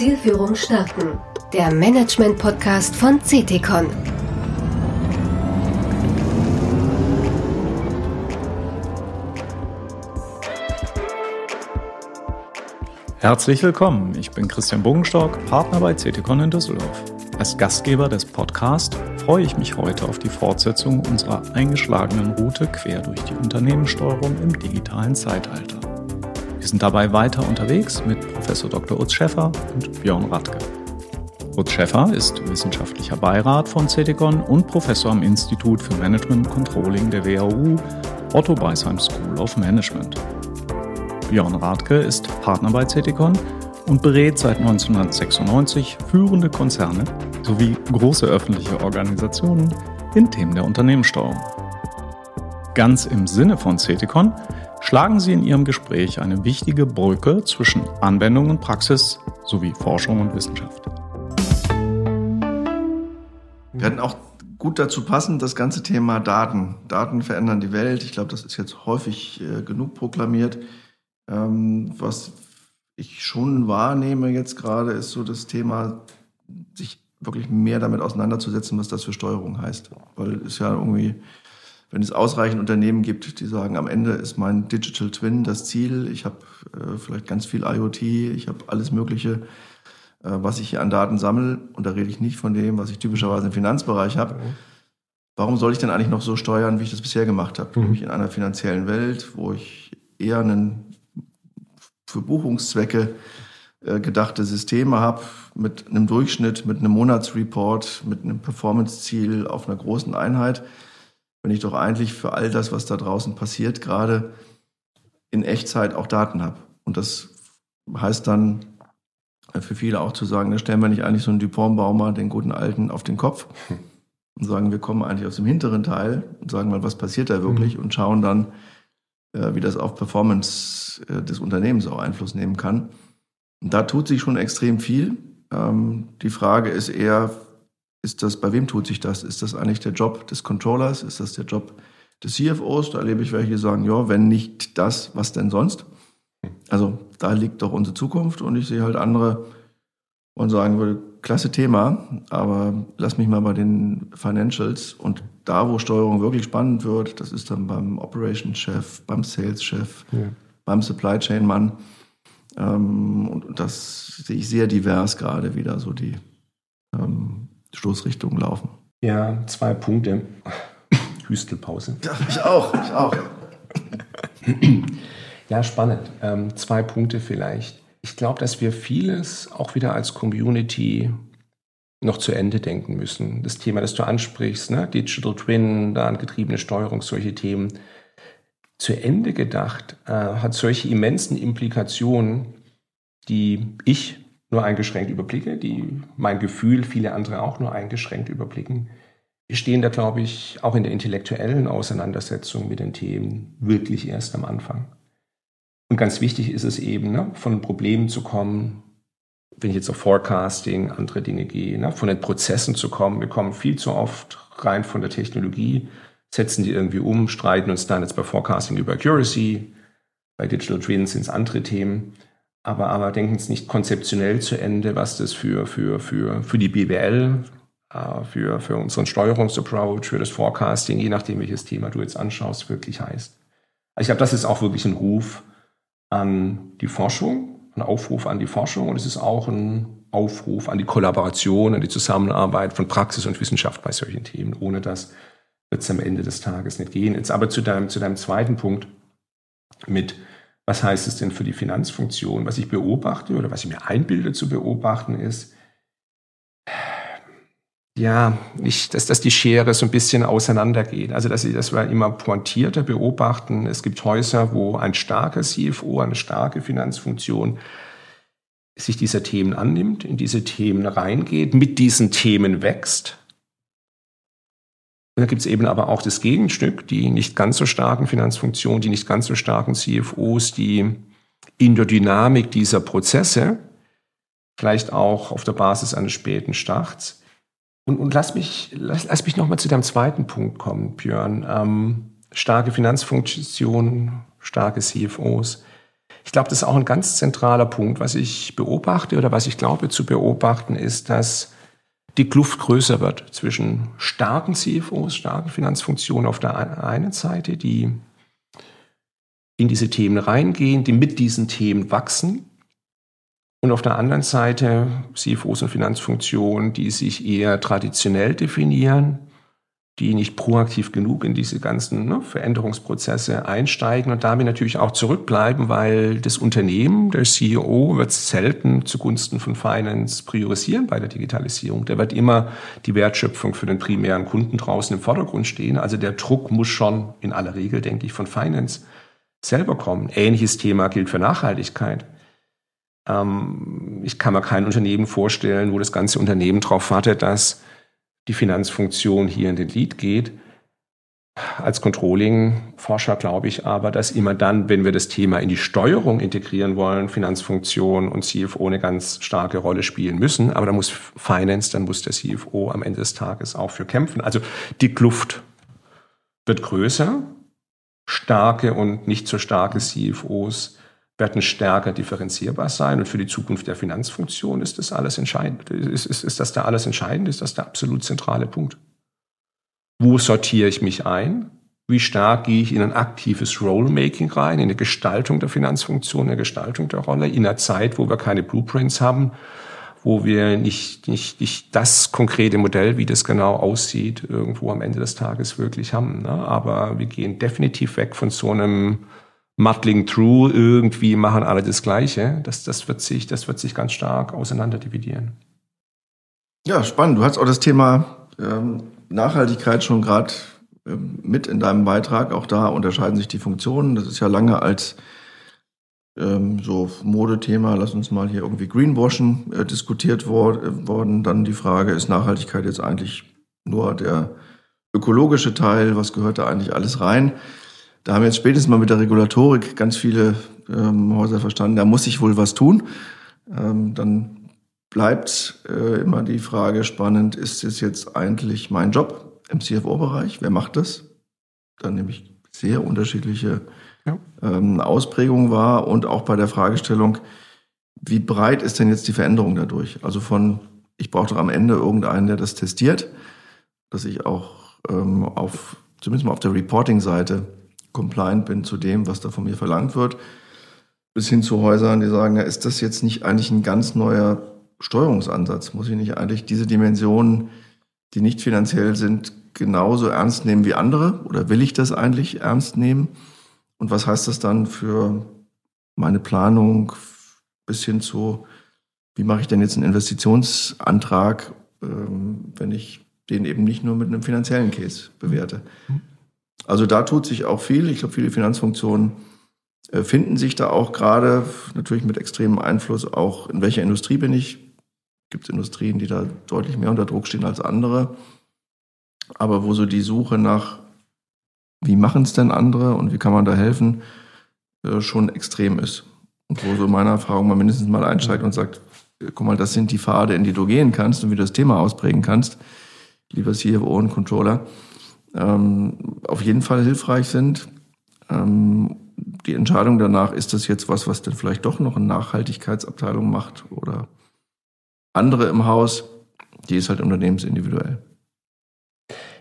Zielführung starten. Der Management-Podcast von CTCon. Herzlich willkommen, ich bin Christian Bogenstock, Partner bei CTCon in Düsseldorf. Als Gastgeber des Podcasts freue ich mich heute auf die Fortsetzung unserer eingeschlagenen Route quer durch die Unternehmenssteuerung im digitalen Zeitalter. Wir sind dabei weiter unterwegs mit Professor Dr. Utz Schäffer und Björn Radke. Utz Schäffer ist wissenschaftlicher Beirat von CETICON und Professor am Institut für Management und Controlling der WHU Otto Beisheim School of Management. Björn Radke ist Partner bei CETICON und berät seit 1996 führende Konzerne sowie große öffentliche Organisationen in Themen der Unternehmenssteuerung. Ganz im Sinne von CETICON schlagen Sie in Ihrem Gespräch eine wichtige Brücke zwischen Anwendung und Praxis sowie Forschung und Wissenschaft. Wir hatten auch gut dazu passend das ganze Thema Daten. Daten verändern die Welt. Ich glaube, das ist jetzt häufig äh, genug proklamiert. Ähm, was ich schon wahrnehme jetzt gerade, ist so das Thema, sich wirklich mehr damit auseinanderzusetzen, was das für Steuerung heißt. Weil es ja irgendwie wenn es ausreichend Unternehmen gibt, die sagen, am Ende ist mein Digital Twin das Ziel, ich habe äh, vielleicht ganz viel IoT, ich habe alles Mögliche, äh, was ich hier an Daten sammle, und da rede ich nicht von dem, was ich typischerweise im Finanzbereich habe. Mhm. Warum soll ich denn eigentlich noch so steuern, wie ich das bisher gemacht habe? Mhm. Nämlich in einer finanziellen Welt, wo ich eher einen für Buchungszwecke äh, gedachte Systeme habe, mit einem Durchschnitt, mit einem Monatsreport, mit einem Performance-Ziel auf einer großen Einheit wenn ich doch eigentlich für all das, was da draußen passiert, gerade in Echtzeit auch Daten habe. Und das heißt dann für viele auch zu sagen, da stellen wir nicht eigentlich so einen Dupont-Baumer, den guten Alten, auf den Kopf und sagen, wir kommen eigentlich aus dem hinteren Teil und sagen mal, was passiert da wirklich mhm. und schauen dann, äh, wie das auf Performance äh, des Unternehmens auch Einfluss nehmen kann. Und da tut sich schon extrem viel. Ähm, die Frage ist eher, ist das, bei wem tut sich das? Ist das eigentlich der Job des Controllers? Ist das der Job des CFOs? Da erlebe ich welche, die sagen, ja, wenn nicht das, was denn sonst? Also da liegt doch unsere Zukunft und ich sehe halt andere und sagen würde, klasse Thema, aber lass mich mal bei den Financials und da, wo Steuerung wirklich spannend wird, das ist dann beim Operations-Chef, beim Sales-Chef, ja. beim Supply Chain-Mann. Ähm, und das sehe ich sehr divers gerade wieder, so die ähm, Stoßrichtung laufen. Ja, zwei Punkte. Hüstelpause. Ja, ich auch, ich auch. ja, spannend. Ähm, zwei Punkte vielleicht. Ich glaube, dass wir vieles auch wieder als Community noch zu Ende denken müssen. Das Thema, das du ansprichst, ne? Digital Twin, da angetriebene Steuerung, solche Themen. Zu Ende gedacht äh, hat solche immensen Implikationen, die ich nur eingeschränkt überblicke, die mein Gefühl viele andere auch nur eingeschränkt überblicken. Stehen da, glaube ich, auch in der intellektuellen Auseinandersetzung mit den Themen wirklich erst am Anfang. Und ganz wichtig ist es eben, ne, von Problemen zu kommen, wenn ich jetzt auf Forecasting, andere Dinge gehe, ne, von den Prozessen zu kommen. Wir kommen viel zu oft rein von der Technologie, setzen die irgendwie um, streiten uns dann jetzt bei Forecasting über Accuracy, bei Digital Twins sind es andere Themen aber, aber denken es nicht konzeptionell zu Ende, was das für, für, für, für die BWL, äh, für, für unseren Steuerungsapproach, für das Forecasting, je nachdem, welches Thema du jetzt anschaust, wirklich heißt. Also ich glaube, das ist auch wirklich ein Ruf an die Forschung, ein Aufruf an die Forschung und es ist auch ein Aufruf an die Kollaboration, an die Zusammenarbeit von Praxis und Wissenschaft bei solchen Themen. Ohne das wird es am Ende des Tages nicht gehen. Jetzt aber zu deinem, zu deinem zweiten Punkt mit was heißt es denn für die Finanzfunktion? Was ich beobachte oder was ich mir einbilde zu beobachten ist, ja, nicht, dass, dass die Schere so ein bisschen auseinandergeht. Also, dass, dass wir immer pointierter beobachten. Es gibt Häuser, wo ein starker CFO, eine starke Finanzfunktion sich dieser Themen annimmt, in diese Themen reingeht, mit diesen Themen wächst da gibt es eben aber auch das Gegenstück, die nicht ganz so starken Finanzfunktionen, die nicht ganz so starken CFOs, die in der Dynamik dieser Prozesse, vielleicht auch auf der Basis eines späten Starts. Und, und lass mich, lass, lass mich nochmal zu deinem zweiten Punkt kommen, Björn. Ähm, starke Finanzfunktionen, starke CFOs. Ich Ich glaube, das ist auch ein ganz zentraler Punkt. Was ich beobachte oder was ich glaube zu beobachten, ist, dass die Kluft größer wird zwischen starken CFOs, starken Finanzfunktionen auf der einen Seite, die in diese Themen reingehen, die mit diesen Themen wachsen. Und auf der anderen Seite CFOs und Finanzfunktionen, die sich eher traditionell definieren, die nicht proaktiv genug in diese ganzen ne, Veränderungsprozesse einsteigen und damit natürlich auch zurückbleiben, weil das Unternehmen, der CEO, wird selten zugunsten von Finance priorisieren bei der Digitalisierung. Der wird immer die Wertschöpfung für den primären Kunden draußen im Vordergrund stehen. Also der Druck muss schon in aller Regel, denke ich, von Finance selber kommen. Ähnliches Thema gilt für Nachhaltigkeit. Ähm, ich kann mir kein Unternehmen vorstellen, wo das ganze Unternehmen darauf wartet, dass die Finanzfunktion hier in den Lead geht. Als Controlling-Forscher glaube ich aber, dass immer dann, wenn wir das Thema in die Steuerung integrieren wollen, Finanzfunktion und CFO eine ganz starke Rolle spielen müssen. Aber da muss Finance, dann muss der CFO am Ende des Tages auch für kämpfen. Also die Kluft wird größer. Starke und nicht so starke CFOs werden stärker differenzierbar sein. Und für die Zukunft der Finanzfunktion ist das alles entscheidend. Ist, ist, ist das da alles entscheidend? Ist das der absolut zentrale Punkt? Wo sortiere ich mich ein? Wie stark gehe ich in ein aktives Role-Making rein, in eine Gestaltung der Finanzfunktion, in eine Gestaltung der Rolle, in einer Zeit, wo wir keine Blueprints haben, wo wir nicht, nicht, nicht das konkrete Modell, wie das genau aussieht, irgendwo am Ende des Tages wirklich haben. Ne? Aber wir gehen definitiv weg von so einem muddling through, irgendwie machen alle das Gleiche. Das, das, wird, sich, das wird sich ganz stark auseinanderdividieren. Ja, spannend. Du hast auch das Thema ähm, Nachhaltigkeit schon gerade ähm, mit in deinem Beitrag. Auch da unterscheiden sich die Funktionen. Das ist ja lange als ähm, so Modethema, lass uns mal hier irgendwie Greenwashing äh, diskutiert wor äh, worden. Dann die Frage, ist Nachhaltigkeit jetzt eigentlich nur der ökologische Teil? Was gehört da eigentlich alles rein? Da haben jetzt spätestens mal mit der Regulatorik ganz viele ähm, Häuser verstanden, da muss ich wohl was tun. Ähm, dann bleibt äh, immer die Frage spannend, ist es jetzt eigentlich mein Job im CFO-Bereich? Wer macht das? Dann nehme ich sehr unterschiedliche ja. ähm, Ausprägungen wahr und auch bei der Fragestellung, wie breit ist denn jetzt die Veränderung dadurch? Also von, ich brauche doch am Ende irgendeinen, der das testiert, dass ich auch ähm, auf, zumindest mal auf der Reporting-Seite compliant bin zu dem, was da von mir verlangt wird, bis hin zu Häusern, die sagen, ja, ist das jetzt nicht eigentlich ein ganz neuer Steuerungsansatz? Muss ich nicht eigentlich diese Dimensionen, die nicht finanziell sind, genauso ernst nehmen wie andere? Oder will ich das eigentlich ernst nehmen? Und was heißt das dann für meine Planung bis hin zu, wie mache ich denn jetzt einen Investitionsantrag, ähm, wenn ich den eben nicht nur mit einem finanziellen Case bewerte? Also da tut sich auch viel. Ich glaube, viele Finanzfunktionen äh, finden sich da auch gerade, natürlich mit extremem Einfluss auch, in welcher Industrie bin ich. Gibt es Industrien, die da deutlich mehr unter Druck stehen als andere. Aber wo so die Suche nach, wie machen es denn andere und wie kann man da helfen, äh, schon extrem ist. Und wo so meine Erfahrung mal mindestens mal einsteigt und sagt, äh, guck mal, das sind die Pfade, in die du gehen kannst und wie du das Thema ausprägen kannst, lieber CFO und Controller ähm, auf jeden Fall hilfreich sind. Ähm, die Entscheidung danach, ist das jetzt was, was denn vielleicht doch noch eine Nachhaltigkeitsabteilung macht oder andere im Haus, die ist halt unternehmensindividuell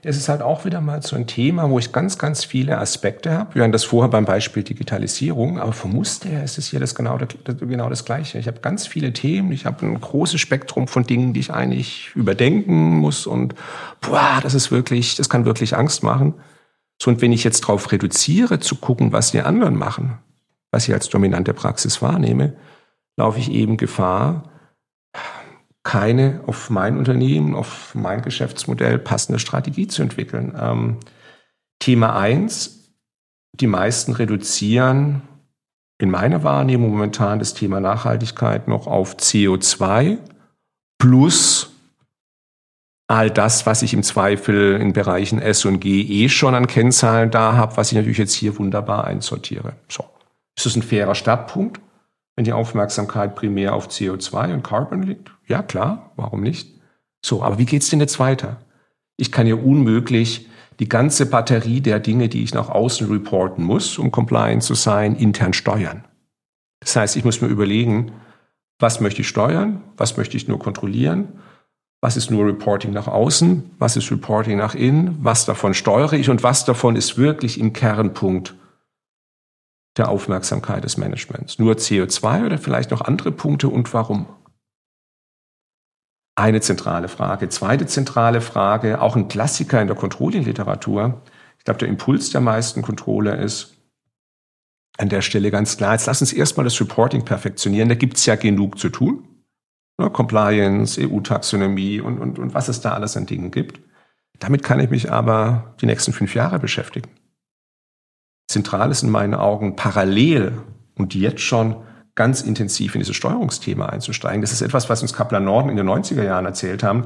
es ist halt auch wieder mal so ein Thema, wo ich ganz, ganz viele Aspekte habe. Wir hatten das vorher beim Beispiel Digitalisierung, aber vom Muster her ist es hier das genau, das, genau das Gleiche. Ich habe ganz viele Themen, ich habe ein großes Spektrum von Dingen, die ich eigentlich überdenken muss und boah, das ist wirklich, das kann wirklich Angst machen. So, und wenn ich jetzt darauf reduziere, zu gucken, was die anderen machen, was ich als dominante Praxis wahrnehme, laufe ich eben Gefahr, keine auf mein Unternehmen, auf mein Geschäftsmodell passende Strategie zu entwickeln. Ähm, Thema eins: die meisten reduzieren in meiner Wahrnehmung momentan das Thema Nachhaltigkeit noch auf CO2 plus all das, was ich im Zweifel in Bereichen S und G eh schon an Kennzahlen da habe, was ich natürlich jetzt hier wunderbar einsortiere. So. Ist das ein fairer Startpunkt? Wenn die Aufmerksamkeit primär auf CO2 und Carbon liegt? Ja, klar, warum nicht? So, aber wie geht's denn jetzt weiter? Ich kann ja unmöglich die ganze Batterie der Dinge, die ich nach außen reporten muss, um compliant zu sein, intern steuern. Das heißt, ich muss mir überlegen, was möchte ich steuern, was möchte ich nur kontrollieren, was ist nur Reporting nach außen, was ist Reporting nach innen, was davon steuere ich und was davon ist wirklich im Kernpunkt der Aufmerksamkeit des Managements. Nur CO2 oder vielleicht noch andere Punkte und warum? Eine zentrale Frage. Zweite zentrale Frage, auch ein Klassiker in der Controlling-Literatur. Ich glaube, der Impuls der meisten Controller ist, an der Stelle ganz klar, jetzt lass uns erstmal das Reporting perfektionieren, da gibt es ja genug zu tun. Ne, Compliance, EU-Taxonomie und, und, und was es da alles an Dingen gibt. Damit kann ich mich aber die nächsten fünf Jahre beschäftigen. Zentral ist in meinen Augen parallel und jetzt schon ganz intensiv in dieses Steuerungsthema einzusteigen. Das ist etwas, was uns Kaplan Norden in den 90er Jahren erzählt haben.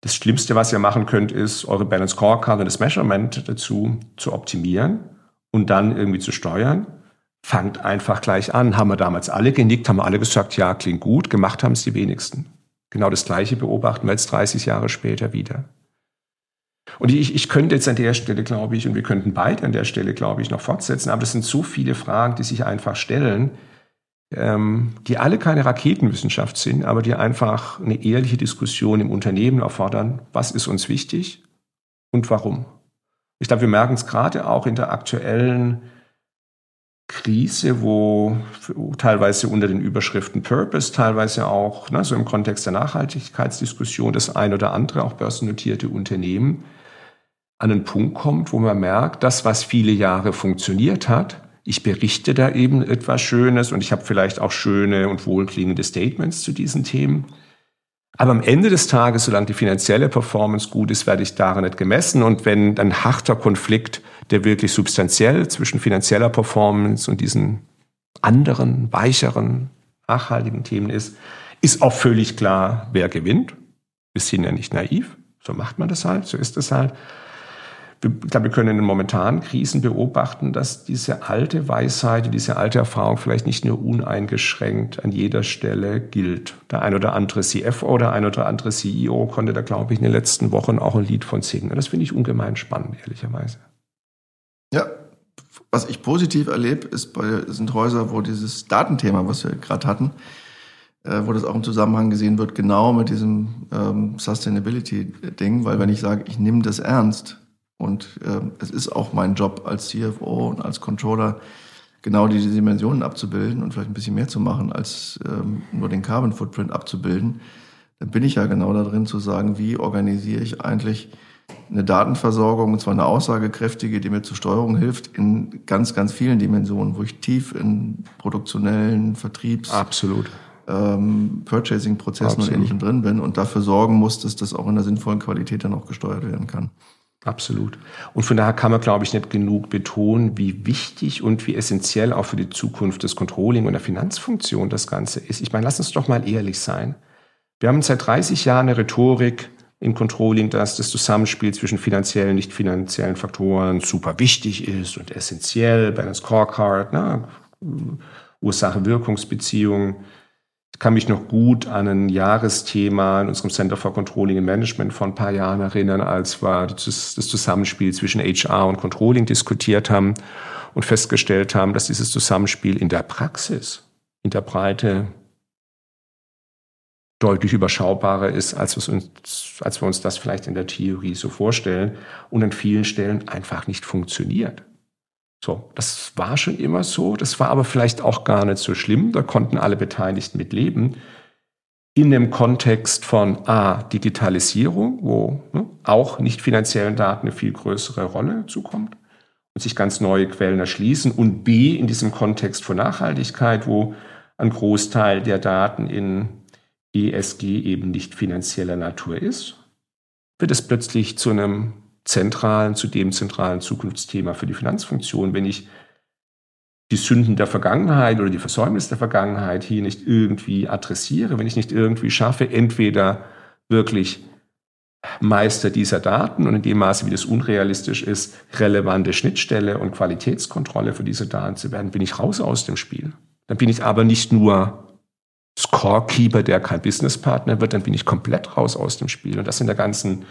Das Schlimmste, was ihr machen könnt, ist, eure Balance Scorecard und das Measurement dazu zu optimieren und dann irgendwie zu steuern. Fangt einfach gleich an. Haben wir damals alle genickt, haben alle gesagt, ja, klingt gut. Gemacht haben es die wenigsten. Genau das Gleiche beobachten wir jetzt 30 Jahre später wieder. Und ich, ich könnte jetzt an der Stelle, glaube ich, und wir könnten beide an der Stelle, glaube ich, noch fortsetzen, aber das sind so viele Fragen, die sich einfach stellen, ähm, die alle keine Raketenwissenschaft sind, aber die einfach eine ehrliche Diskussion im Unternehmen erfordern. Was ist uns wichtig und warum? Ich glaube, wir merken es gerade auch in der aktuellen Krise, wo teilweise unter den Überschriften Purpose, teilweise auch ne, so im Kontext der Nachhaltigkeitsdiskussion das ein oder andere auch börsennotierte Unternehmen an einen Punkt kommt, wo man merkt, das, was viele Jahre funktioniert hat, ich berichte da eben etwas Schönes und ich habe vielleicht auch schöne und wohlklingende Statements zu diesen Themen. Aber am Ende des Tages, solange die finanzielle Performance gut ist, werde ich daran nicht gemessen. Und wenn ein harter Konflikt, der wirklich substanziell zwischen finanzieller Performance und diesen anderen, weicheren, nachhaltigen Themen ist, ist auch völlig klar, wer gewinnt. Wir sind ja nicht naiv. So macht man das halt, so ist es halt ich glaube, wir können in den momentanen Krisen beobachten, dass diese alte Weisheit, diese alte Erfahrung vielleicht nicht nur uneingeschränkt an jeder Stelle gilt. Der ein oder andere CFO oder ein oder andere CEO konnte da, glaube ich, in den letzten Wochen auch ein Lied von singen. Das finde ich ungemein spannend, ehrlicherweise. Was ich positiv erlebe, ist bei, sind Häuser, wo dieses Datenthema, was wir gerade hatten, äh, wo das auch im Zusammenhang gesehen wird, genau mit diesem ähm, Sustainability-Ding, weil wenn ich sage, ich nehme das ernst, und äh, es ist auch mein Job als CFO und als Controller, genau diese Dimensionen abzubilden und vielleicht ein bisschen mehr zu machen, als ähm, nur den Carbon Footprint abzubilden. Dann bin ich ja genau da drin zu sagen, wie organisiere ich eigentlich eine Datenversorgung, und zwar eine aussagekräftige, die mir zur Steuerung hilft, in ganz, ganz vielen Dimensionen, wo ich tief in produktionellen Vertriebs, Absolut. Ähm, Purchasing-Prozessen und Ähnlichem drin bin und dafür sorgen muss, dass das auch in der sinnvollen Qualität dann auch gesteuert werden kann. Absolut. Und von daher kann man, glaube ich, nicht genug betonen, wie wichtig und wie essentiell auch für die Zukunft des Controlling und der Finanzfunktion das Ganze ist. Ich meine, lass uns doch mal ehrlich sein. Wir haben seit 30 Jahren eine Rhetorik im Controlling, dass das Zusammenspiel zwischen finanziellen und nicht finanziellen Faktoren super wichtig ist und essentiell, bei einer Scorecard, ne? Ursache-Wirkungsbeziehung. Ich kann mich noch gut an ein Jahresthema in unserem Center for Controlling and Management vor ein paar Jahren erinnern, als wir das, Zusammenspiel zwischen HR und Controlling diskutiert haben und festgestellt haben, dass dieses Zusammenspiel in der Praxis, in der Breite deutlich überschaubarer ist, als, wir uns, als wir uns das vielleicht in der Theorie so vorstellen und an vielen Stellen einfach nicht funktioniert. So, das war schon immer so. Das war aber vielleicht auch gar nicht so schlimm. Da konnten alle Beteiligten mit leben. In dem Kontext von A, Digitalisierung, wo ne, auch nicht finanziellen Daten eine viel größere Rolle zukommt und sich ganz neue Quellen erschließen. Und B, in diesem Kontext von Nachhaltigkeit, wo ein Großteil der Daten in ESG eben nicht finanzieller Natur ist, wird es plötzlich zu einem zentralen, zu dem zentralen Zukunftsthema für die Finanzfunktion. Wenn ich die Sünden der Vergangenheit oder die Versäumnisse der Vergangenheit hier nicht irgendwie adressiere, wenn ich nicht irgendwie schaffe, entweder wirklich Meister dieser Daten und in dem Maße, wie das unrealistisch ist, relevante Schnittstelle und Qualitätskontrolle für diese Daten zu werden, bin ich raus aus dem Spiel. Dann bin ich aber nicht nur Scorekeeper, der kein Businesspartner wird, dann bin ich komplett raus aus dem Spiel. Und das in der ganzen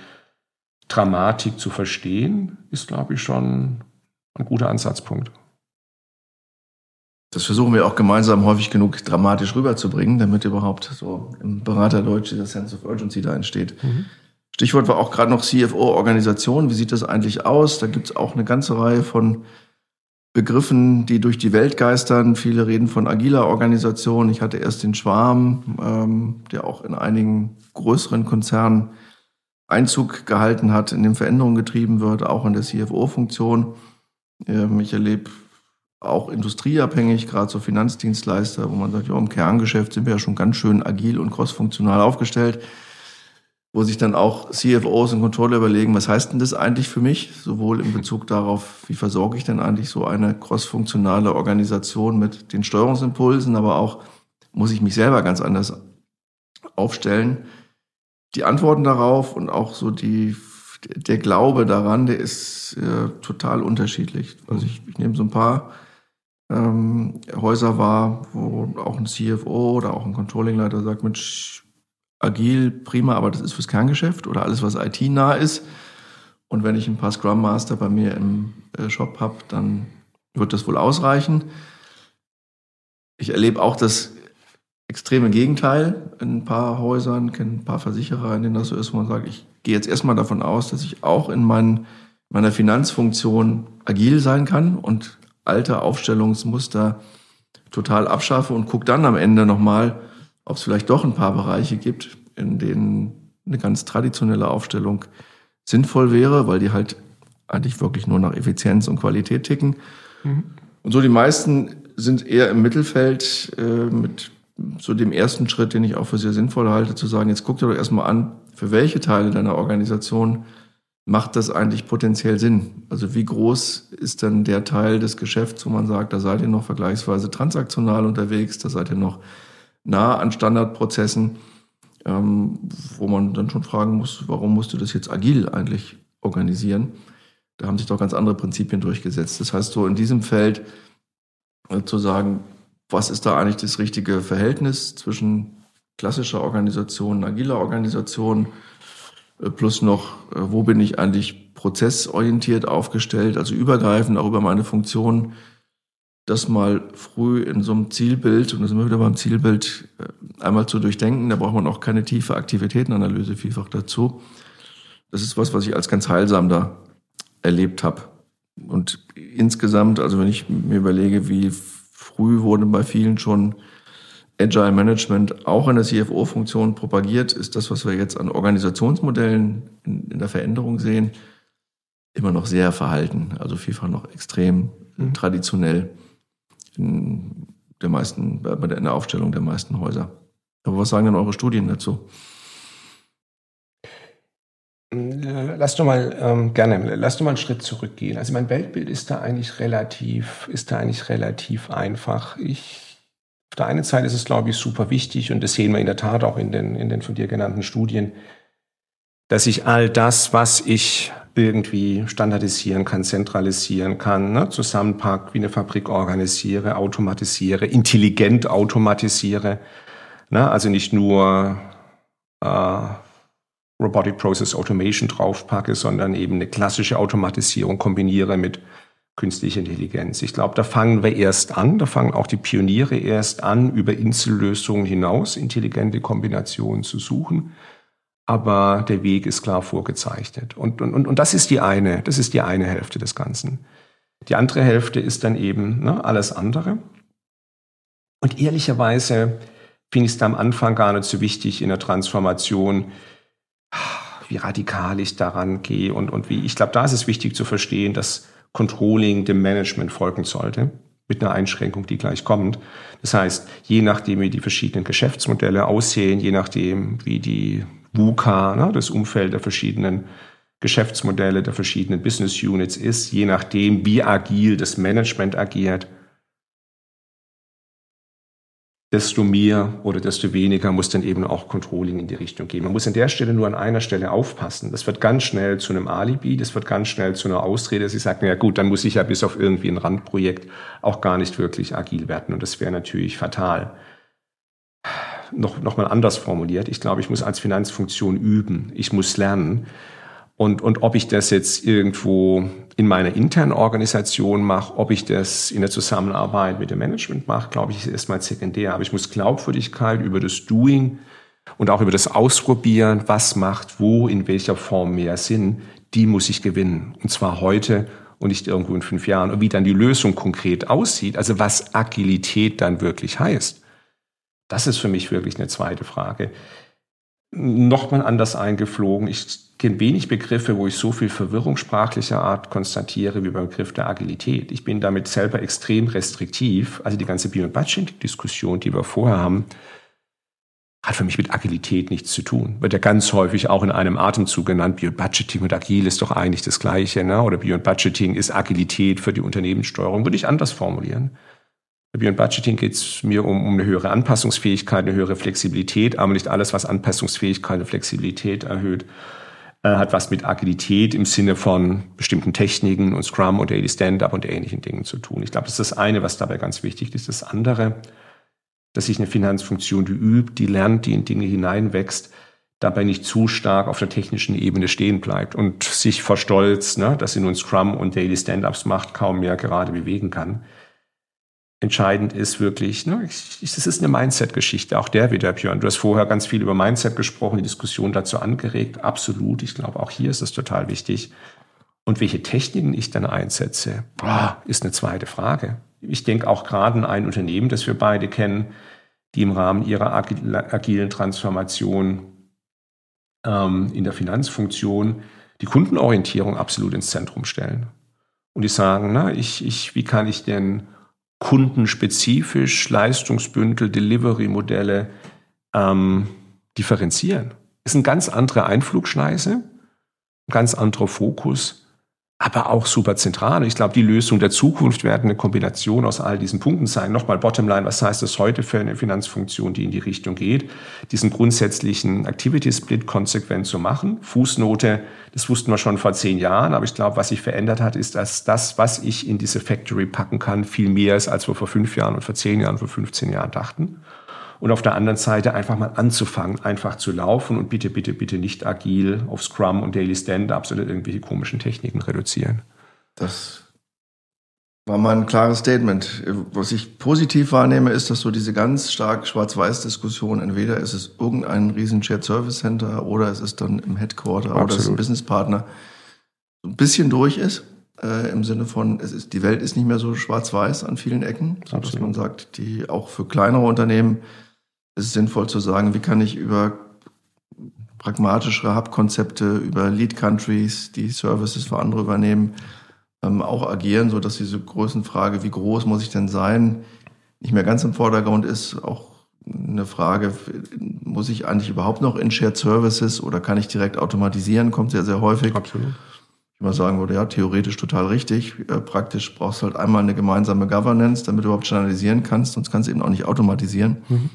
Dramatik zu verstehen, ist, glaube ich, schon ein guter Ansatzpunkt. Das versuchen wir auch gemeinsam häufig genug dramatisch rüberzubringen, damit überhaupt so im Beraterdeutsch dieser Sense of Urgency da entsteht. Mhm. Stichwort war auch gerade noch CFO-Organisation. Wie sieht das eigentlich aus? Da gibt es auch eine ganze Reihe von Begriffen, die durch die Welt geistern. Viele reden von agiler Organisation. Ich hatte erst den Schwarm, ähm, der auch in einigen größeren Konzernen Einzug gehalten hat, in dem Veränderungen getrieben wird, auch in der CFO-Funktion. Ähm, ich erlebe auch industrieabhängig, gerade so Finanzdienstleister, wo man sagt, ja, im Kerngeschäft sind wir ja schon ganz schön agil und crossfunktional aufgestellt, wo sich dann auch CFOs und Controller überlegen, was heißt denn das eigentlich für mich? Sowohl in Bezug darauf, wie versorge ich denn eigentlich so eine crossfunktionale Organisation mit den Steuerungsimpulsen, aber auch, muss ich mich selber ganz anders aufstellen? Die Antworten darauf und auch so die der Glaube daran, der ist äh, total unterschiedlich. Also ich, ich nehme so ein paar ähm, Häuser war, wo auch ein CFO oder auch ein Controllingleiter sagt, Mensch, agil, prima, aber das ist fürs Kerngeschäft oder alles, was IT-nah ist. Und wenn ich ein paar Scrum Master bei mir im äh, Shop habe, dann wird das wohl ausreichen. Ich erlebe auch das extreme Gegenteil in ein paar Häusern, kenne ein paar Versicherer, in denen das so ist, wo man sagt, ich gehe jetzt erstmal davon aus, dass ich auch in mein, meiner Finanzfunktion agil sein kann und alte Aufstellungsmuster total abschaffe und gucke dann am Ende nochmal, ob es vielleicht doch ein paar Bereiche gibt, in denen eine ganz traditionelle Aufstellung sinnvoll wäre, weil die halt eigentlich wirklich nur nach Effizienz und Qualität ticken. Mhm. Und so die meisten sind eher im Mittelfeld äh, mit so dem ersten Schritt, den ich auch für sehr sinnvoll halte, zu sagen, jetzt guck dir doch erstmal an, für welche Teile deiner Organisation macht das eigentlich potenziell Sinn? Also wie groß ist dann der Teil des Geschäfts, wo man sagt, da seid ihr noch vergleichsweise transaktional unterwegs, da seid ihr noch nah an Standardprozessen, ähm, wo man dann schon fragen muss, warum musst du das jetzt agil eigentlich organisieren? Da haben sich doch ganz andere Prinzipien durchgesetzt. Das heißt, so in diesem Feld äh, zu sagen, was ist da eigentlich das richtige Verhältnis zwischen klassischer Organisation, agiler Organisation, äh, plus noch, äh, wo bin ich eigentlich prozessorientiert aufgestellt, also übergreifend auch über meine Funktion, das mal früh in so einem Zielbild, und da sind wir wieder beim Zielbild, äh, einmal zu durchdenken. Da braucht man auch keine tiefe Aktivitätenanalyse vielfach dazu. Das ist was, was ich als ganz heilsam da erlebt habe. Und insgesamt, also wenn ich mir überlege, wie früh wurde bei vielen schon Agile Management auch in der CFO-Funktion propagiert, ist das, was wir jetzt an Organisationsmodellen in, in, der Veränderung sehen, immer noch sehr verhalten, also vielfach noch extrem mhm. traditionell in der meisten, bei der, in der Aufstellung der meisten Häuser. Aber was sagen denn eure Studien dazu? Lass du mal ähm, gerne, lass du mal einen Schritt zurückgehen. Also mein Weltbild ist da eigentlich relativ, ist da eigentlich relativ einfach. Ich auf der einen Seite ist es, glaube ich, super wichtig und das sehen wir in der Tat auch in den, in den von dir genannten Studien, dass ich all das, was ich irgendwie standardisieren kann, zentralisieren kann, ne, zusammenpack, wie eine Fabrik organisiere, automatisiere, intelligent automatisiere. Ne, also nicht nur äh, Robotic Process Automation draufpacke, sondern eben eine klassische Automatisierung kombiniere mit künstliche Intelligenz. Ich glaube, da fangen wir erst an, da fangen auch die Pioniere erst an, über Insellösungen hinaus intelligente Kombinationen zu suchen. Aber der Weg ist klar vorgezeichnet. Und, und, und das ist die eine, das ist die eine Hälfte des Ganzen. Die andere Hälfte ist dann eben ne, alles andere. Und ehrlicherweise finde ich es am Anfang gar nicht so wichtig in der Transformation, wie radikal ich daran gehe und, und wie. Ich glaube, da ist es wichtig zu verstehen, dass Controlling dem Management folgen sollte, mit einer Einschränkung, die gleich kommt. Das heißt, je nachdem, wie die verschiedenen Geschäftsmodelle aussehen, je nachdem, wie die VUCA, ne, das Umfeld der verschiedenen Geschäftsmodelle, der verschiedenen Business Units ist, je nachdem, wie agil das Management agiert, desto mehr oder desto weniger muss dann eben auch Controlling in die Richtung gehen. Man muss an der Stelle nur an einer Stelle aufpassen. Das wird ganz schnell zu einem Alibi, das wird ganz schnell zu einer Ausrede. Sie sagen, ja gut, dann muss ich ja bis auf irgendwie ein Randprojekt auch gar nicht wirklich agil werden und das wäre natürlich fatal. Noch, noch mal anders formuliert. Ich glaube, ich muss als Finanzfunktion üben. Ich muss lernen. Und, und ob ich das jetzt irgendwo in meiner internen Organisation mache, ob ich das in der Zusammenarbeit mit dem Management mache, glaube ich, ist erstmal sekundär. Aber ich muss Glaubwürdigkeit über das Doing und auch über das Ausprobieren, was macht wo, in welcher Form mehr Sinn, die muss ich gewinnen. Und zwar heute und nicht irgendwo in fünf Jahren. Und wie dann die Lösung konkret aussieht, also was Agilität dann wirklich heißt, das ist für mich wirklich eine zweite Frage. Nochmal anders eingeflogen. Ich kenne wenig Begriffe, wo ich so viel Verwirrung sprachlicher Art konstatiere wie beim Begriff der Agilität. Ich bin damit selber extrem restriktiv. Also die ganze Bio-Budgeting-Diskussion, die wir vorher haben, hat für mich mit Agilität nichts zu tun. Wird ja ganz häufig auch in einem Atemzug genannt, Bio-Budgeting und Agil ist doch eigentlich das Gleiche. Ne? Oder Bio-Budgeting ist Agilität für die Unternehmenssteuerung, würde ich anders formulieren. Bei Bio-Budgeting geht es mir um, um eine höhere Anpassungsfähigkeit, eine höhere Flexibilität, aber nicht alles, was Anpassungsfähigkeit und Flexibilität erhöht, äh, hat was mit Agilität im Sinne von bestimmten Techniken und Scrum und Daily Stand-up und ähnlichen Dingen zu tun. Ich glaube, das ist das eine, was dabei ganz wichtig ist. Das andere, dass sich eine Finanzfunktion, die übt, die lernt, die in Dinge hineinwächst, dabei nicht zu stark auf der technischen Ebene stehen bleibt und sich vor Stolz, ne, dass sie nun Scrum und Daily Stand-ups macht, kaum mehr gerade bewegen kann. Entscheidend ist wirklich, ne, das ist eine Mindset-Geschichte, auch der wieder, Björn. Du hast vorher ganz viel über Mindset gesprochen, die Diskussion dazu angeregt. Absolut. Ich glaube, auch hier ist es total wichtig. Und welche Techniken ich dann einsetze, boah, ist eine zweite Frage ich denke auch gerade an ein Unternehmen, das wir beide kennen, die im Rahmen ihrer agilen Transformation ähm, in der Finanzfunktion die Kundenorientierung absolut ins Zentrum stellen. Und die sagen, na, ich, ich, wie kann ich denn kundenspezifisch Leistungsbündel, Delivery-Modelle ähm, differenzieren? Ist eine ganz andere Einflugschneise, ein ganz anderer Fokus aber auch super zentral. Ich glaube, die Lösung der Zukunft werden eine Kombination aus all diesen Punkten sein. Nochmal Bottomline, was heißt das heute für eine Finanzfunktion, die in die Richtung geht, diesen grundsätzlichen Activity Split konsequent zu machen. Fußnote, das wussten wir schon vor zehn Jahren, aber ich glaube, was sich verändert hat, ist, dass das, was ich in diese Factory packen kann, viel mehr ist, als wir vor fünf Jahren und vor zehn Jahren, vor 15 Jahren dachten und auf der anderen Seite einfach mal anzufangen, einfach zu laufen und bitte, bitte, bitte nicht agil auf Scrum und Daily Stand-ups oder irgendwelche komischen Techniken reduzieren. Das war mal ein klares Statement. Was ich positiv wahrnehme, ist, dass so diese ganz stark Schwarz-Weiß-Diskussion, entweder ist es irgendein riesen Shared Service Center oder es ist dann im Headquarter Absolut. oder es ist ein Businesspartner, so ein bisschen durch ist. Äh, Im Sinne von, es ist, die Welt ist nicht mehr so schwarz-weiß an vielen Ecken, dass man sagt, die auch für kleinere Unternehmen ist es sinnvoll zu sagen, wie kann ich über pragmatischere Hub-Konzepte, über Lead-Countries, die Services für andere übernehmen, ähm, auch agieren, so dass diese Größenfrage, wie groß muss ich denn sein, nicht mehr ganz im Vordergrund ist. Auch eine Frage, muss ich eigentlich überhaupt noch in Shared Services oder kann ich direkt automatisieren, kommt sehr, sehr häufig. Absolut. Ich mal sagen würde, ja, theoretisch total richtig. Äh, praktisch brauchst du halt einmal eine gemeinsame Governance, damit du überhaupt standardisieren kannst, sonst kannst du eben auch nicht automatisieren. Mhm.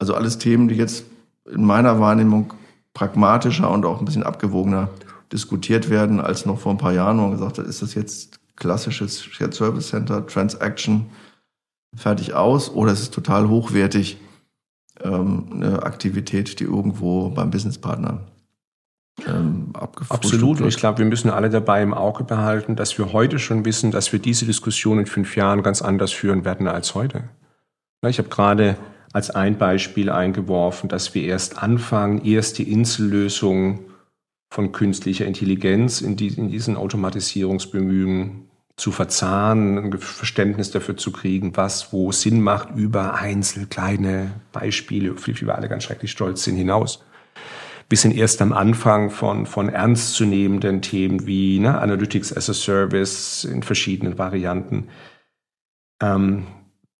Also alles Themen, die jetzt in meiner Wahrnehmung pragmatischer und auch ein bisschen abgewogener diskutiert werden, als noch vor ein paar Jahren, wo man gesagt hat, ist das jetzt klassisches Shared Service Center, Transaction, fertig aus, oder ist es total hochwertig, ähm, eine Aktivität, die irgendwo beim Businesspartner ähm, Absolut. Und ich glaube, wir müssen alle dabei im Auge behalten, dass wir heute schon wissen, dass wir diese Diskussion in fünf Jahren ganz anders führen werden als heute. Ich habe gerade als ein Beispiel eingeworfen, dass wir erst anfangen, erste Insellösungen von künstlicher Intelligenz in, die, in diesen Automatisierungsbemühungen zu verzahnen, ein Verständnis dafür zu kriegen, was wo Sinn macht, über einzelne kleine Beispiele, die wir alle ganz schrecklich stolz sind, hinaus. Wir sind erst am Anfang von, von ernstzunehmenden Themen wie ne, Analytics as a Service in verschiedenen Varianten. Ähm,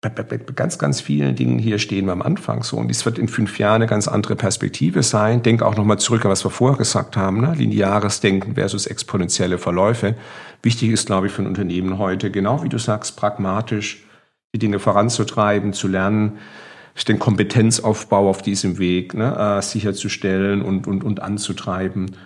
bei, ganz, ganz vielen Dingen hier stehen wir am Anfang so. Und es wird in fünf Jahren eine ganz andere Perspektive sein. Denk auch nochmal zurück an was wir vorher gesagt haben, ne? lineares Denken versus exponentielle Verläufe. Wichtig ist, glaube ich, für ein Unternehmen heute, genau wie du sagst, pragmatisch die Dinge voranzutreiben, zu lernen, den Kompetenzaufbau auf diesem Weg ne, äh, sicherzustellen und, und, und anzutreiben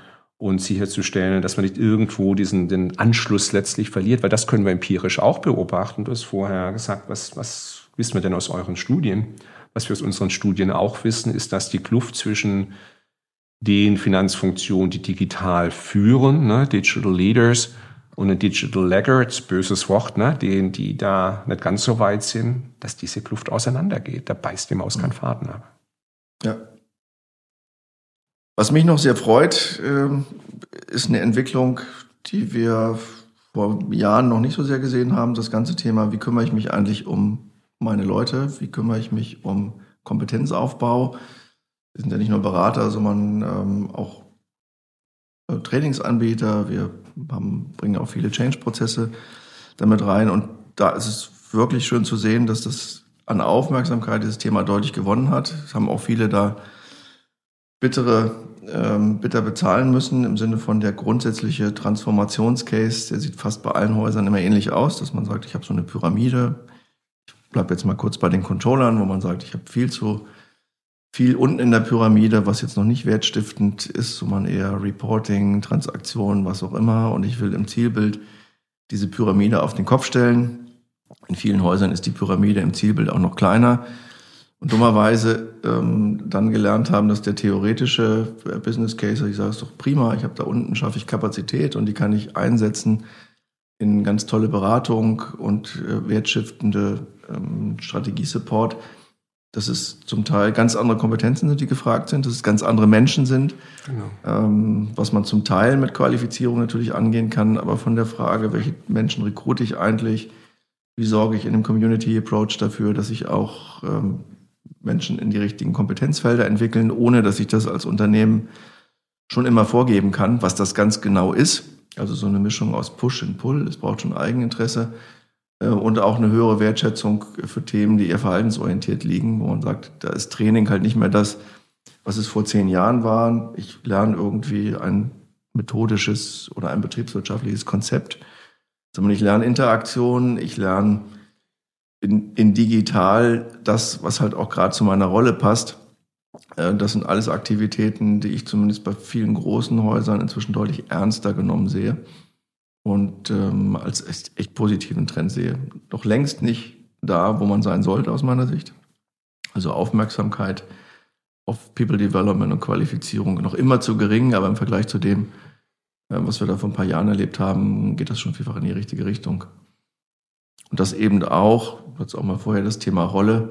und sicherzustellen, dass man nicht irgendwo diesen den Anschluss letztlich verliert, weil das können wir empirisch auch beobachten. Du hast vorher gesagt, was, was wissen wir denn aus euren Studien? Was wir aus unseren Studien auch wissen, ist, dass die Kluft zwischen den Finanzfunktionen, die digital führen, ne, Digital Leaders, und ein Digital Laggards, böses Wort, ne, die, die da nicht ganz so weit sind, dass diese Kluft auseinandergeht. Da beißt die Maus keinen mhm. Faden ab. Ja. Was mich noch sehr freut, ähm, ist eine Entwicklung, die wir vor Jahren noch nicht so sehr gesehen haben. Das ganze Thema, wie kümmere ich mich eigentlich um meine Leute? Wie kümmere ich mich um Kompetenzaufbau? Wir sind ja nicht nur Berater, sondern ähm, auch äh, Trainingsanbieter. Wir haben, bringen auch viele Change-Prozesse damit rein. Und da ist es wirklich schön zu sehen, dass das an Aufmerksamkeit dieses Thema deutlich gewonnen hat. Es haben auch viele da bittere, ähm, bitter bezahlen müssen im Sinne von der grundsätzliche Transformationscase, der sieht fast bei allen Häusern immer ähnlich aus, dass man sagt, ich habe so eine Pyramide. Ich bleibe jetzt mal kurz bei den Controllern, wo man sagt, ich habe viel zu viel unten in der Pyramide, was jetzt noch nicht wertstiftend ist, so man eher Reporting, Transaktionen, was auch immer. Und ich will im Zielbild diese Pyramide auf den Kopf stellen. In vielen Häusern ist die Pyramide im Zielbild auch noch kleiner. Und dummerweise ähm, dann gelernt haben, dass der theoretische Business Case, ich sage es doch prima, ich habe da unten schaffe ich Kapazität und die kann ich einsetzen in ganz tolle Beratung und äh, wertstiftende ähm, Strategie-Support dass es zum Teil ganz andere Kompetenzen sind, die gefragt sind, dass es ganz andere Menschen sind, genau. ähm, was man zum Teil mit Qualifizierung natürlich angehen kann, aber von der Frage, welche Menschen rekrute ich eigentlich, wie sorge ich in dem Community Approach dafür, dass ich auch ähm, Menschen in die richtigen Kompetenzfelder entwickeln, ohne dass ich das als Unternehmen schon immer vorgeben kann, was das ganz genau ist. Also so eine Mischung aus Push und Pull, es braucht schon Eigeninteresse. Äh, und auch eine höhere Wertschätzung für Themen, die eher verhaltensorientiert liegen, wo man sagt, da ist Training halt nicht mehr das, was es vor zehn Jahren war. Ich lerne irgendwie ein methodisches oder ein betriebswirtschaftliches Konzept, sondern ich lerne Interaktion, ich lerne in, in digital das, was halt auch gerade zu meiner Rolle passt. Äh, das sind alles Aktivitäten, die ich zumindest bei vielen großen Häusern inzwischen deutlich ernster genommen sehe und ähm, als echt, echt positiven Trend sehe. Doch längst nicht da, wo man sein sollte aus meiner Sicht. Also Aufmerksamkeit auf People Development und Qualifizierung noch immer zu gering, aber im Vergleich zu dem, äh, was wir da vor ein paar Jahren erlebt haben, geht das schon vielfach in die richtige Richtung. Und das eben auch, jetzt auch mal vorher das Thema Rolle,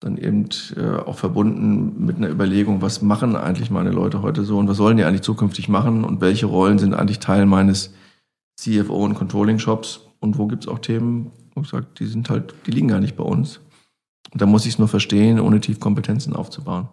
dann eben äh, auch verbunden mit einer Überlegung, was machen eigentlich meine Leute heute so und was sollen die eigentlich zukünftig machen und welche Rollen sind eigentlich Teil meines CFO und Controlling-Shops und wo gibt es auch Themen, wo ich sage, die sind halt, die liegen gar nicht bei uns. Und da muss ich es nur verstehen, ohne tief Kompetenzen aufzubauen.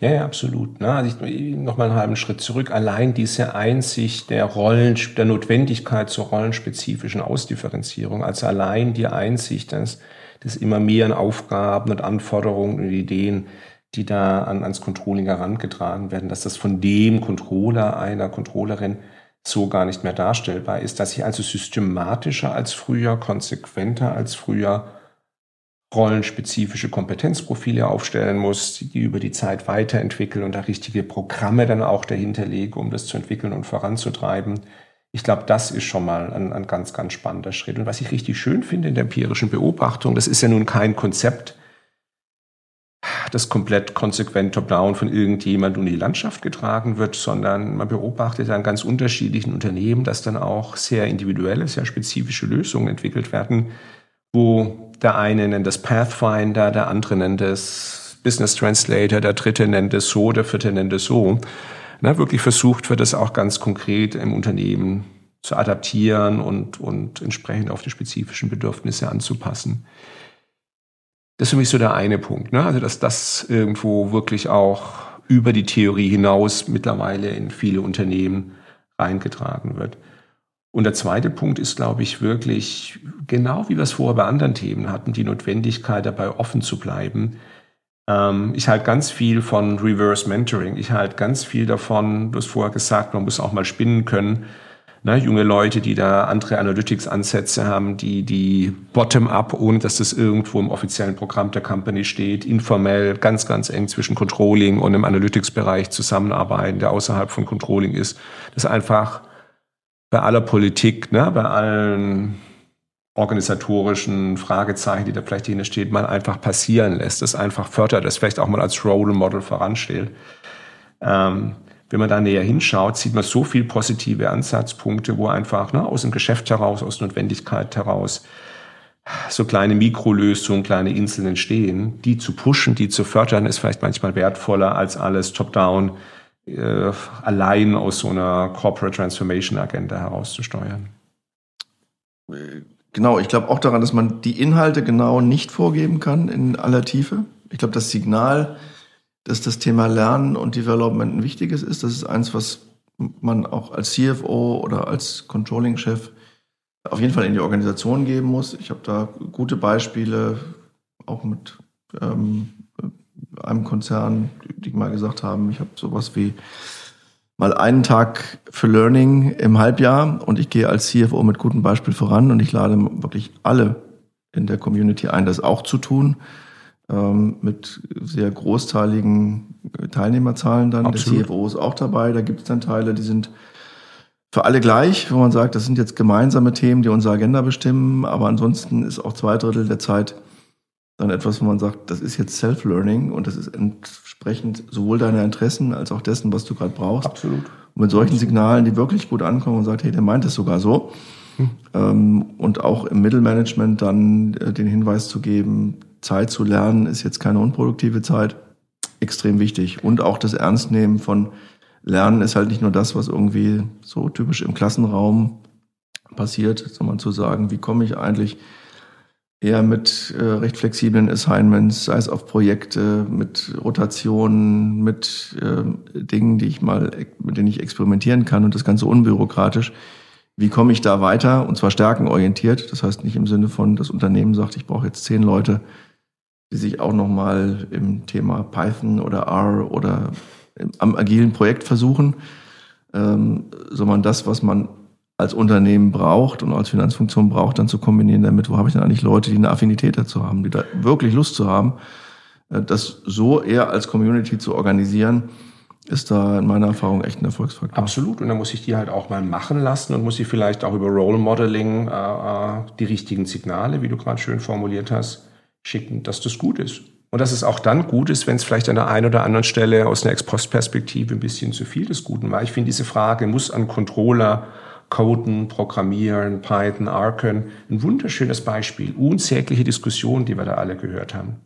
Ja, ja, absolut. Ne? Also ich, noch mal einen halben Schritt zurück. Allein diese Einsicht der Rollen, der Notwendigkeit zur rollenspezifischen Ausdifferenzierung, also allein die Einsicht, dass, dass immer mehr an Aufgaben und Anforderungen und Ideen, die da an, ans Controlling herangetragen werden, dass das von dem Controller, einer Controllerin so gar nicht mehr darstellbar ist, dass ich also systematischer als früher, konsequenter als früher rollenspezifische Kompetenzprofile aufstellen muss, die über die Zeit weiterentwickeln und da richtige Programme dann auch dahinter lege, um das zu entwickeln und voranzutreiben. Ich glaube, das ist schon mal ein, ein ganz, ganz spannender Schritt. Und was ich richtig schön finde in der empirischen Beobachtung, das ist ja nun kein Konzept, das komplett konsequent top-down von irgendjemand in die Landschaft getragen wird, sondern man beobachtet an ganz unterschiedlichen Unternehmen, dass dann auch sehr individuelle, sehr spezifische Lösungen entwickelt werden, wo der eine nennt das Pathfinder, der andere nennt es Business Translator, der dritte nennt es so, der vierte nennt es so. Na, wirklich versucht wird, das auch ganz konkret im Unternehmen zu adaptieren und, und entsprechend auf die spezifischen Bedürfnisse anzupassen. Das ist für mich so der eine Punkt. Ne? Also, dass das irgendwo wirklich auch über die Theorie hinaus mittlerweile in viele Unternehmen reingetragen wird. Und der zweite Punkt ist, glaube ich, wirklich, genau wie wir es vorher bei anderen Themen hatten, die Notwendigkeit dabei offen zu bleiben. Ähm, ich halte ganz viel von Reverse Mentoring. Ich halte ganz viel davon, du hast vorher gesagt, man muss auch mal spinnen können ne, junge Leute, die da andere Analytics-Ansätze haben, die, die bottom-up, ohne dass das irgendwo im offiziellen Programm der Company steht, informell, ganz, ganz eng zwischen Controlling und im Analytics-Bereich zusammenarbeiten, der außerhalb von Controlling ist. Das einfach bei aller Politik, ne, bei allen organisatorischen Fragezeichen, die da vielleicht dahinter steht, mal einfach passieren lässt, das einfach fördert, das vielleicht auch mal als Role Model voranstellt. Ähm, wenn man da näher hinschaut, sieht man so viel positive Ansatzpunkte, wo einfach ne, aus dem Geschäft heraus, aus Notwendigkeit heraus so kleine Mikrolösungen, kleine Inseln entstehen. Die zu pushen, die zu fördern, ist vielleicht manchmal wertvoller als alles top-down äh, allein aus so einer Corporate Transformation Agenda herauszusteuern. Genau, ich glaube auch daran, dass man die Inhalte genau nicht vorgeben kann in aller Tiefe. Ich glaube, das Signal, dass das Thema Lernen und Development ein wichtiges ist. Das ist eins, was man auch als CFO oder als Controlling-Chef auf jeden Fall in die Organisation geben muss. Ich habe da gute Beispiele, auch mit ähm, einem Konzern, die mal gesagt haben, ich habe sowas wie mal einen Tag für Learning im Halbjahr und ich gehe als CFO mit gutem Beispiel voran und ich lade wirklich alle in der Community ein, das auch zu tun ähm, mit sehr großteiligen Teilnehmerzahlen dann. Absolut. Der CFO ist auch dabei. Da gibt es dann Teile, die sind für alle gleich, wo man sagt, das sind jetzt gemeinsame Themen, die unsere Agenda bestimmen. Aber ansonsten ist auch zwei Drittel der Zeit dann etwas, wo man sagt, das ist jetzt Self-Learning und das ist entsprechend sowohl deiner Interessen als auch dessen, was du gerade brauchst. Absolut. Und mit solchen Signalen, die wirklich gut ankommen und sagt, hey, der meint es sogar so. Hm. Ähm, und auch im Mittelmanagement dann äh, den Hinweis zu geben, Zeit zu lernen ist jetzt keine unproduktive Zeit. Extrem wichtig. Und auch das Ernstnehmen von Lernen ist halt nicht nur das, was irgendwie so typisch im Klassenraum passiert, sondern zu sagen, wie komme ich eigentlich eher mit äh, recht flexiblen Assignments, sei es auf Projekte, mit Rotationen, mit äh, Dingen, die ich mal, mit denen ich experimentieren kann und das Ganze unbürokratisch. Wie komme ich da weiter? Und zwar stärkenorientiert. Das heißt nicht im Sinne von, das Unternehmen sagt, ich brauche jetzt zehn Leute, die sich auch nochmal im Thema Python oder R oder am agilen Projekt versuchen, ähm, sondern das, was man als Unternehmen braucht und als Finanzfunktion braucht, dann zu kombinieren damit, wo habe ich denn eigentlich Leute, die eine Affinität dazu haben, die da wirklich Lust zu haben, äh, das so eher als Community zu organisieren, ist da in meiner Erfahrung echt ein Erfolgsfaktor. Absolut. Und dann muss ich die halt auch mal machen lassen und muss ich vielleicht auch über Role Modeling äh, äh die richtigen Signale, wie du gerade schön formuliert hast, schicken, dass das gut ist. Und dass es auch dann gut ist, wenn es vielleicht an der einen oder anderen Stelle aus einer Ex-Post-Perspektive ein bisschen zu viel des Guten war. Ich finde, diese Frage muss an Controller coden, programmieren, Python, R können. Ein wunderschönes Beispiel. Unzählige Diskussionen, die wir da alle gehört haben.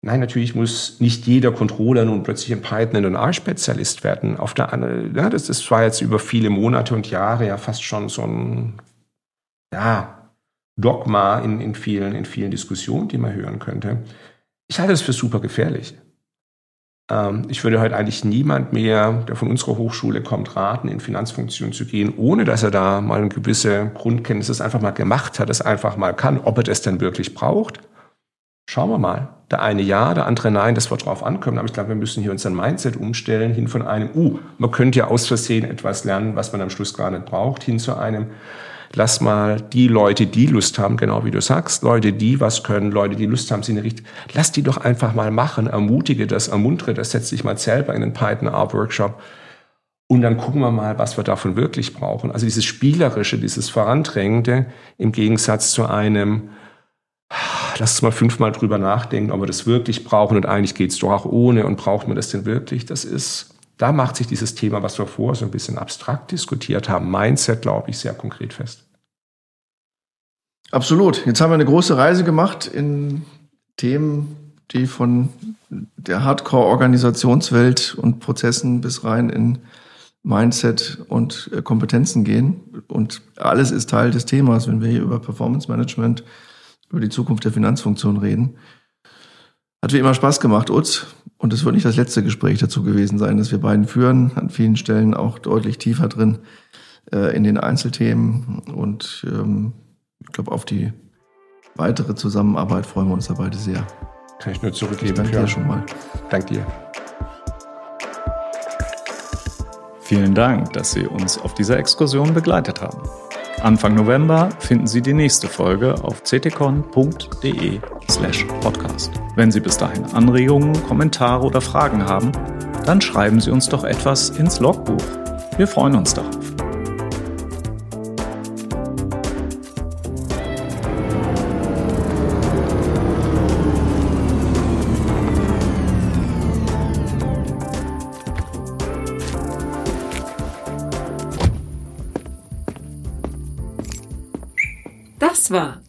Nein, natürlich muss nicht jeder Controller nun plötzlich ein Python und R-Spezialist werden. Auf der anderen, ja, das, das war jetzt über viele Monate und Jahre ja fast schon so ein, ja, Dogma in, in, vielen, in vielen Diskussionen, die man hören könnte. Ich halte das für super gefährlich. Ähm, ich würde heute eigentlich niemand mehr, der von unserer Hochschule kommt, raten, in Finanzfunktionen zu gehen, ohne dass er da mal eine gewisse Grundkenntnis einfach mal gemacht hat, es einfach mal kann. Ob er das denn wirklich braucht, schauen wir mal. Der eine ja, der andere nein, das wird drauf ankommen. Aber ich glaube, wir müssen hier unseren Mindset umstellen, hin von einem, uh, man könnte ja aus Versehen etwas lernen, was man am Schluss gar nicht braucht, hin zu einem, lass mal die Leute, die Lust haben, genau wie du sagst, Leute, die was können, Leute, die Lust haben, sie eine Richtung, lass die doch einfach mal machen, ermutige das, ermuntere das, setz dich mal selber in den Python Art Workshop und dann gucken wir mal, was wir davon wirklich brauchen. Also dieses Spielerische, dieses Vorandrängende im Gegensatz zu einem, lass uns mal fünfmal drüber nachdenken, ob wir das wirklich brauchen und eigentlich geht's doch auch ohne und braucht man das denn wirklich? Das ist da macht sich dieses Thema, was wir vorher so ein bisschen abstrakt diskutiert haben, Mindset, glaube ich, sehr konkret fest. Absolut. Jetzt haben wir eine große Reise gemacht in Themen, die von der Hardcore-Organisationswelt und Prozessen bis rein in Mindset und äh, Kompetenzen gehen. Und alles ist Teil des Themas, wenn wir hier über Performance Management, über die Zukunft der Finanzfunktion reden. Hat wie immer Spaß gemacht, Utz. Und es wird nicht das letzte Gespräch dazu gewesen sein, das wir beiden führen. An vielen Stellen auch deutlich tiefer drin äh, in den Einzelthemen. Und ähm, ich glaube, auf die weitere Zusammenarbeit freuen wir uns da beide sehr. Kann ich nur zurückgeben. Danke dir schon mal. Dank dir. Vielen Dank, dass Sie uns auf dieser Exkursion begleitet haben. Anfang November finden Sie die nächste Folge auf ctcon.de slash podcast. Wenn Sie bis dahin Anregungen, Kommentare oder Fragen haben, dann schreiben Sie uns doch etwas ins Logbuch. Wir freuen uns darauf.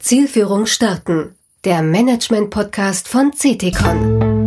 Zielführung starten, der Management-Podcast von CTCon.